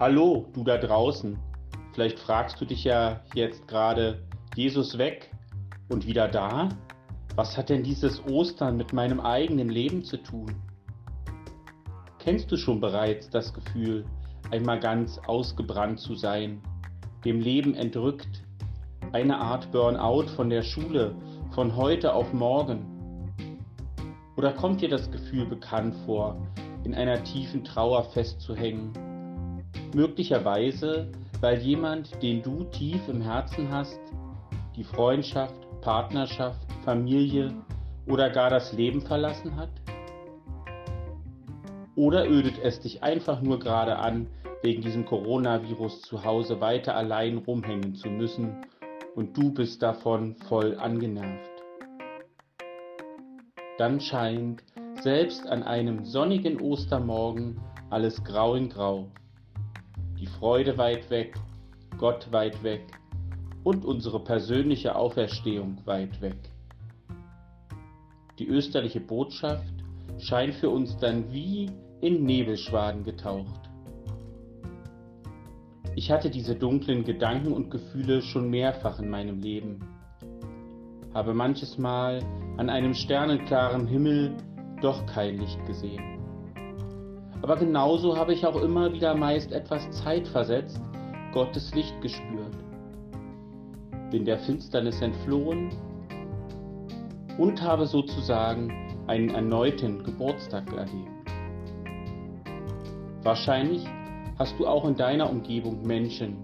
Hallo, du da draußen. Vielleicht fragst du dich ja jetzt gerade, Jesus weg und wieder da? Was hat denn dieses Ostern mit meinem eigenen Leben zu tun? Kennst du schon bereits das Gefühl, einmal ganz ausgebrannt zu sein, dem Leben entrückt, eine Art Burnout von der Schule, von heute auf morgen? Oder kommt dir das Gefühl bekannt vor, in einer tiefen Trauer festzuhängen? Möglicherweise, weil jemand, den du tief im Herzen hast, die Freundschaft, Partnerschaft, Familie oder gar das Leben verlassen hat? Oder ödet es dich einfach nur gerade an, wegen diesem Coronavirus zu Hause weiter allein rumhängen zu müssen und du bist davon voll angenervt? Dann scheint selbst an einem sonnigen Ostermorgen alles grau in grau. Die Freude weit weg, Gott weit weg und unsere persönliche Auferstehung weit weg. Die österliche Botschaft scheint für uns dann wie in Nebelschwaden getaucht. Ich hatte diese dunklen Gedanken und Gefühle schon mehrfach in meinem Leben, habe manches Mal an einem sternenklaren Himmel doch kein Licht gesehen. Aber genauso habe ich auch immer wieder meist etwas zeitversetzt Gottes Licht gespürt, bin der Finsternis entflohen und habe sozusagen einen erneuten Geburtstag erlebt. Wahrscheinlich hast du auch in deiner Umgebung Menschen,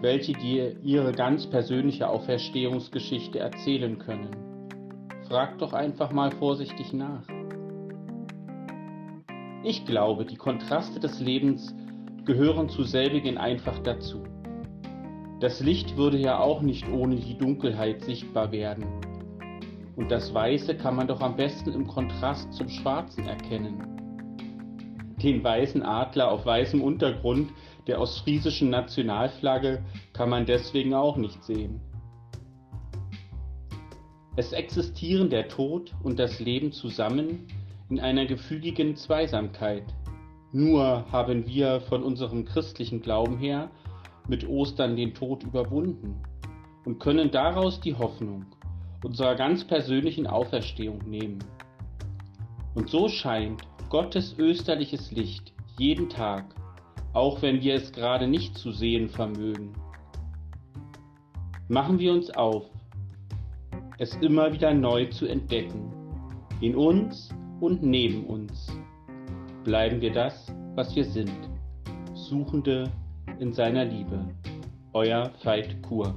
welche dir ihre ganz persönliche Auferstehungsgeschichte erzählen können. Frag doch einfach mal vorsichtig nach. Ich glaube, die Kontraste des Lebens gehören zu selbigen einfach dazu. Das Licht würde ja auch nicht ohne die Dunkelheit sichtbar werden. Und das Weiße kann man doch am besten im Kontrast zum Schwarzen erkennen. Den weißen Adler auf weißem Untergrund der ostfriesischen Nationalflagge kann man deswegen auch nicht sehen. Es existieren der Tod und das Leben zusammen in einer gefügigen Zweisamkeit. Nur haben wir von unserem christlichen Glauben her mit Ostern den Tod überwunden und können daraus die Hoffnung unserer ganz persönlichen Auferstehung nehmen. Und so scheint Gottes österliches Licht jeden Tag, auch wenn wir es gerade nicht zu sehen vermögen. Machen wir uns auf, es immer wieder neu zu entdecken, in uns und neben uns. Bleiben wir das, was wir sind, Suchende in seiner Liebe. Euer Veit Kur.